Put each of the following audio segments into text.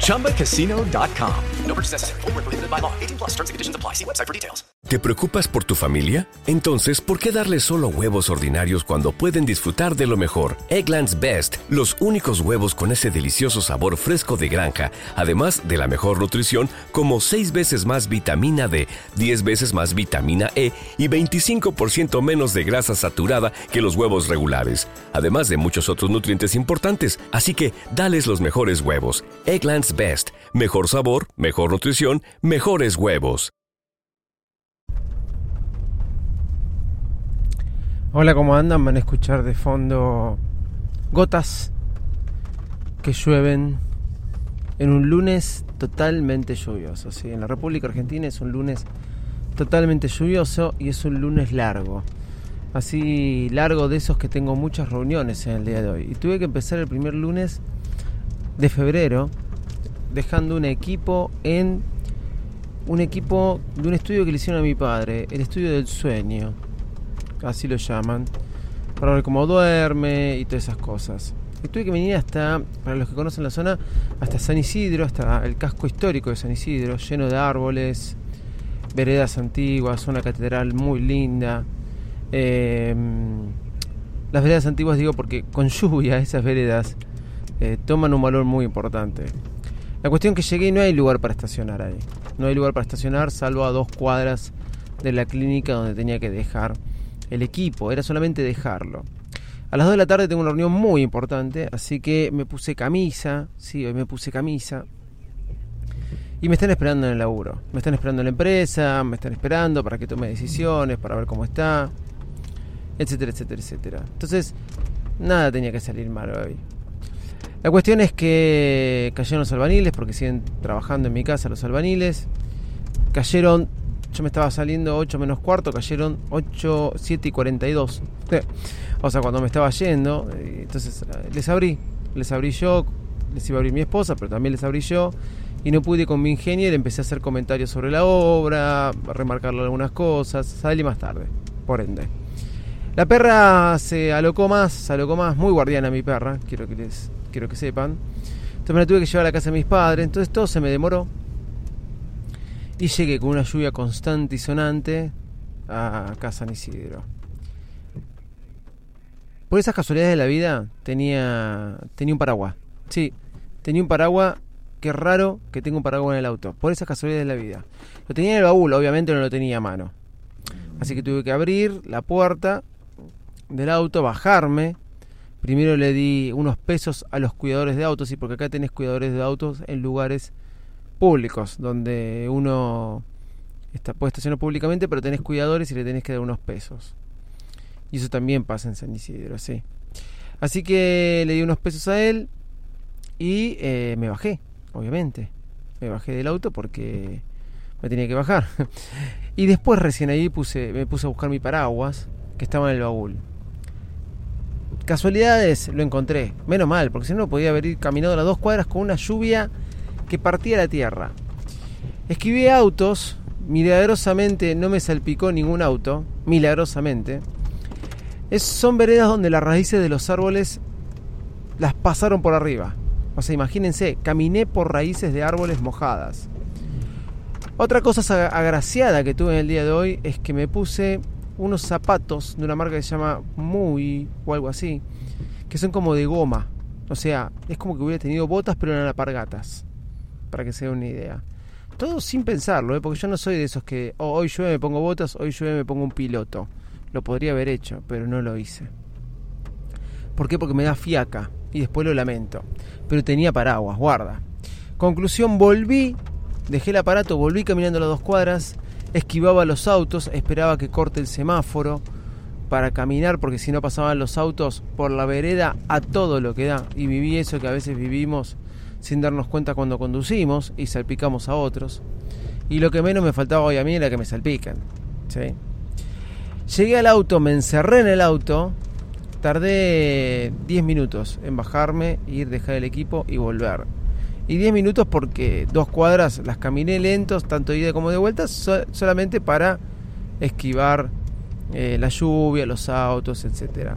ChumbaCasino.com. No purchase necessary. Full prohibited by law. 18 plus terms and conditions apply. See website for details. ¿Te preocupas por tu familia? Entonces, ¿por qué darles solo huevos ordinarios cuando pueden disfrutar de lo mejor? Eggland's Best, los únicos huevos con ese delicioso sabor fresco de granja, además de la mejor nutrición, como 6 veces más vitamina D, 10 veces más vitamina E y 25% menos de grasa saturada que los huevos regulares, además de muchos otros nutrientes importantes. Así que, dales los mejores huevos. Eggland's Best, mejor sabor, mejor nutrición, mejores huevos. Hola, ¿cómo andan? Van a escuchar de fondo gotas que llueven en un lunes totalmente lluvioso. ¿sí? En la República Argentina es un lunes totalmente lluvioso y es un lunes largo. Así largo de esos que tengo muchas reuniones en el día de hoy. Y tuve que empezar el primer lunes de febrero dejando un equipo en un equipo de un estudio que le hicieron a mi padre, el estudio del sueño así lo llaman, para ver cómo duerme y todas esas cosas. Y tuve que venir hasta, para los que conocen la zona, hasta San Isidro, hasta el casco histórico de San Isidro, lleno de árboles, veredas antiguas, una catedral muy linda. Em, las veredas antiguas digo porque con lluvia esas veredas eh, toman un valor muy importante. La cuestión que llegué y no hay lugar para estacionar ahí. No hay lugar para estacionar salvo a dos cuadras de la clínica donde tenía que dejar el equipo, era solamente dejarlo. A las 2 de la tarde tengo una reunión muy importante, así que me puse camisa, sí, hoy me puse camisa. Y me están esperando en el laburo. Me están esperando en la empresa, me están esperando para que tome decisiones, para ver cómo está, etcétera, etcétera, etcétera. Entonces, nada tenía que salir mal hoy. La cuestión es que cayeron los albaniles, porque siguen trabajando en mi casa los albaniles. Cayeron yo me estaba saliendo 8 menos cuarto, cayeron 8, 7 y 42. O sea, cuando me estaba yendo, eh, entonces eh, les abrí, les abrí yo, les iba a abrir mi esposa, pero también les abrí yo. Y no pude con mi ingeniero, empecé a hacer comentarios sobre la obra, a remarcarle algunas cosas, salí más tarde, por ende. La perra se alocó más, se alocó más, muy guardiana mi perra, quiero que les quiero que sepan. Entonces me la tuve que llevar a la casa de mis padres, entonces todo se me demoró, y llegué con una lluvia constante y sonante a casa San Isidro. Por esas casualidades de la vida tenía, tenía un paraguas. Sí, tenía un paraguas. Qué raro que tenga un paraguas en el auto. Por esas casualidades de la vida. Lo tenía en el baúl, obviamente no lo tenía a mano. Así que tuve que abrir la puerta del auto, bajarme. Primero le di unos pesos a los cuidadores de autos, sí, porque acá tenés cuidadores de autos en lugares públicos, donde uno está, puede estacionar públicamente, pero tenés cuidadores y le tenés que dar unos pesos. Y eso también pasa en San Isidro, sí. Así que le di unos pesos a él y eh, me bajé, obviamente. Me bajé del auto porque me tenía que bajar. y después recién ahí puse, me puse a buscar mi paraguas que estaba en el baúl. Casualidades lo encontré, menos mal, porque si no podía haber caminado las dos cuadras con una lluvia que partía la tierra. Esquivé autos, milagrosamente no me salpicó ningún auto, milagrosamente. Son veredas donde las raíces de los árboles las pasaron por arriba. O sea, imagínense, caminé por raíces de árboles mojadas. Otra cosa agraciada que tuve en el día de hoy es que me puse unos zapatos de una marca que se llama Muy o algo así, que son como de goma. O sea, es como que hubiera tenido botas pero eran alpargatas para que se den una idea. todo sin pensarlo, ¿eh? porque yo no soy de esos que oh, hoy llueve me pongo botas, hoy llueve me pongo un piloto. Lo podría haber hecho, pero no lo hice. ¿Por qué? Porque me da fiaca y después lo lamento. Pero tenía paraguas, guarda. Conclusión, volví, dejé el aparato, volví caminando las dos cuadras, esquivaba los autos, esperaba que corte el semáforo para caminar, porque si no pasaban los autos por la vereda a todo lo que da. Y viví eso que a veces vivimos sin darnos cuenta cuando conducimos y salpicamos a otros. Y lo que menos me faltaba hoy a mí era que me salpican. ¿sí? Llegué al auto, me encerré en el auto, tardé 10 minutos en bajarme, ir, dejar el equipo y volver. Y 10 minutos porque dos cuadras las caminé lentos, tanto de ida como de vuelta, solamente para esquivar eh, la lluvia, los autos, etc.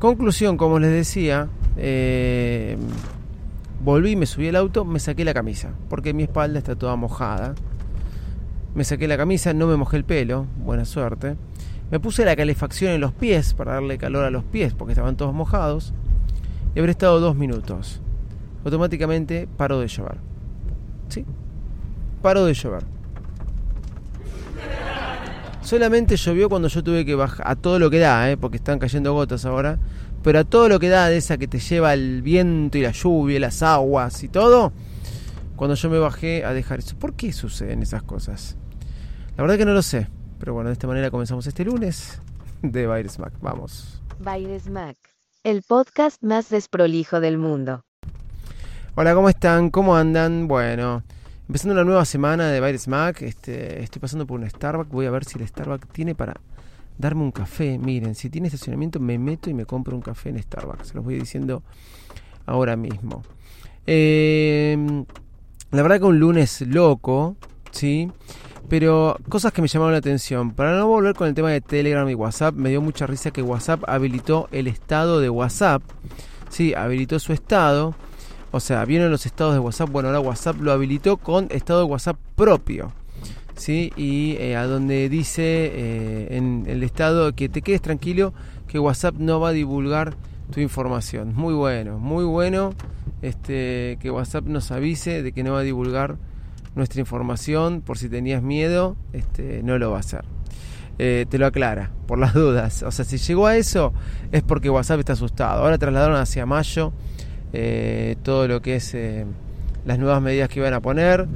Conclusión, como les decía, eh, volví, me subí al auto, me saqué la camisa, porque mi espalda está toda mojada. Me saqué la camisa, no me mojé el pelo, buena suerte. Me puse la calefacción en los pies para darle calor a los pies, porque estaban todos mojados. Y habré estado dos minutos. Automáticamente paró de llover. ¿Sí? Paró de llover. Solamente llovió cuando yo tuve que bajar a todo lo que da, ¿eh? porque están cayendo gotas ahora. Pero a todo lo que da de esa que te lleva el viento y la lluvia, las aguas y todo. Cuando yo me bajé a dejar eso. ¿Por qué suceden esas cosas? La verdad que no lo sé. Pero bueno, de esta manera comenzamos este lunes de Baires Mac. Vamos. Baires Mac, el podcast más desprolijo del mundo. Hola, ¿cómo están? ¿Cómo andan? Bueno, empezando una nueva semana de Baires Mac. Este, estoy pasando por un Starbucks. Voy a ver si el Starbucks tiene para darme un café. Miren, si tiene estacionamiento, me meto y me compro un café en Starbucks. Se los voy diciendo ahora mismo. Eh, la verdad que un lunes loco, ¿sí? Pero cosas que me llamaron la atención. Para no volver con el tema de Telegram y WhatsApp, me dio mucha risa que WhatsApp habilitó el estado de WhatsApp. Sí, habilitó su estado. O sea, vienen los estados de WhatsApp. Bueno, ahora WhatsApp lo habilitó con estado de WhatsApp propio. ¿sí? Y eh, a donde dice eh, en el estado que te quedes tranquilo que WhatsApp no va a divulgar tu información. Muy bueno, muy bueno este, que WhatsApp nos avise de que no va a divulgar nuestra información, por si tenías miedo, este, no lo va a hacer. Eh, te lo aclara, por las dudas. O sea, si llegó a eso es porque WhatsApp está asustado. Ahora trasladaron hacia mayo eh, todo lo que es eh, las nuevas medidas que iban a poner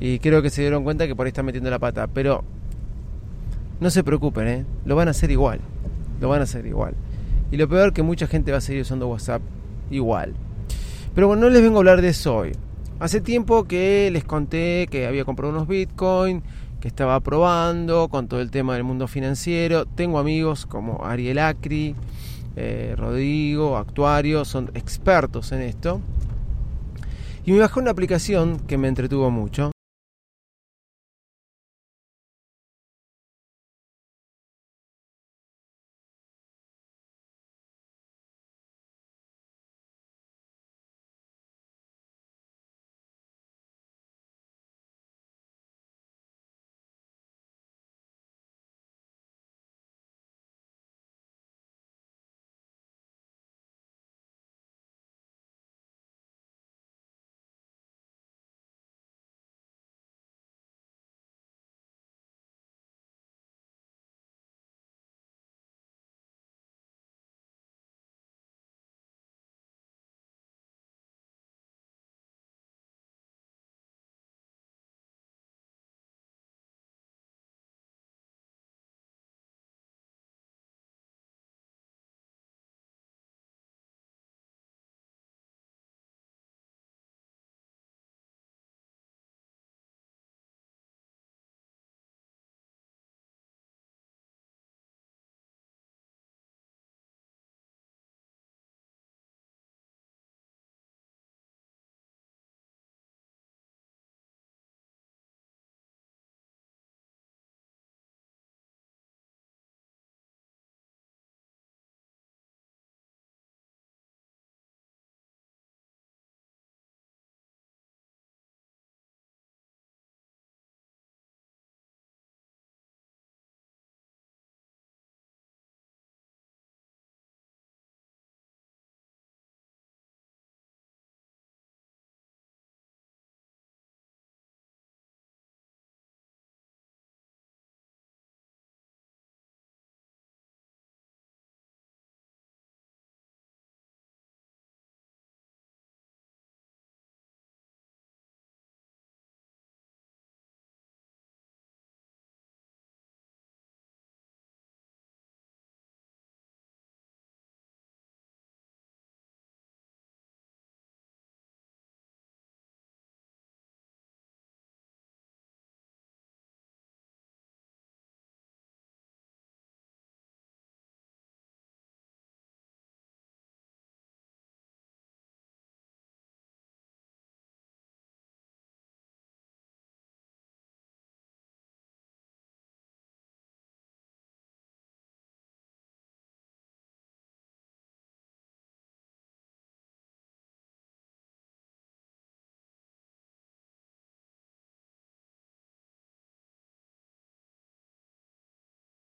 y creo que se dieron cuenta que por ahí están metiendo la pata. Pero no se preocupen, lo van a hacer igual. Lo van a hacer igual. Y lo peor que mucha gente va a seguir usando WhatsApp igual. Pero bueno, no les vengo a hablar de eso hoy. Hace tiempo que les conté que había comprado unos Bitcoin, que estaba probando con todo el tema del mundo financiero. Tengo amigos como Ariel Acri, eh, Rodrigo, Actuario, son expertos en esto. Y me bajé una aplicación que me entretuvo mucho.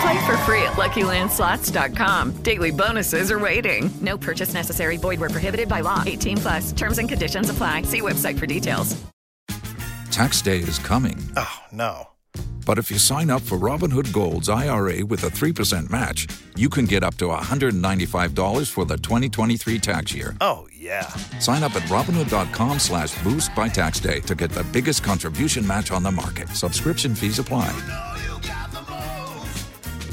Play for free at LuckyLandSlots.com. Daily bonuses are waiting. No purchase necessary. Void where prohibited by law. 18 plus. Terms and conditions apply. See website for details. Tax day is coming. Oh, no. But if you sign up for Robinhood Gold's IRA with a 3% match, you can get up to $195 for the 2023 tax year. Oh, yeah. Sign up at Robinhood.com slash boost by tax day to get the biggest contribution match on the market. Subscription fees apply.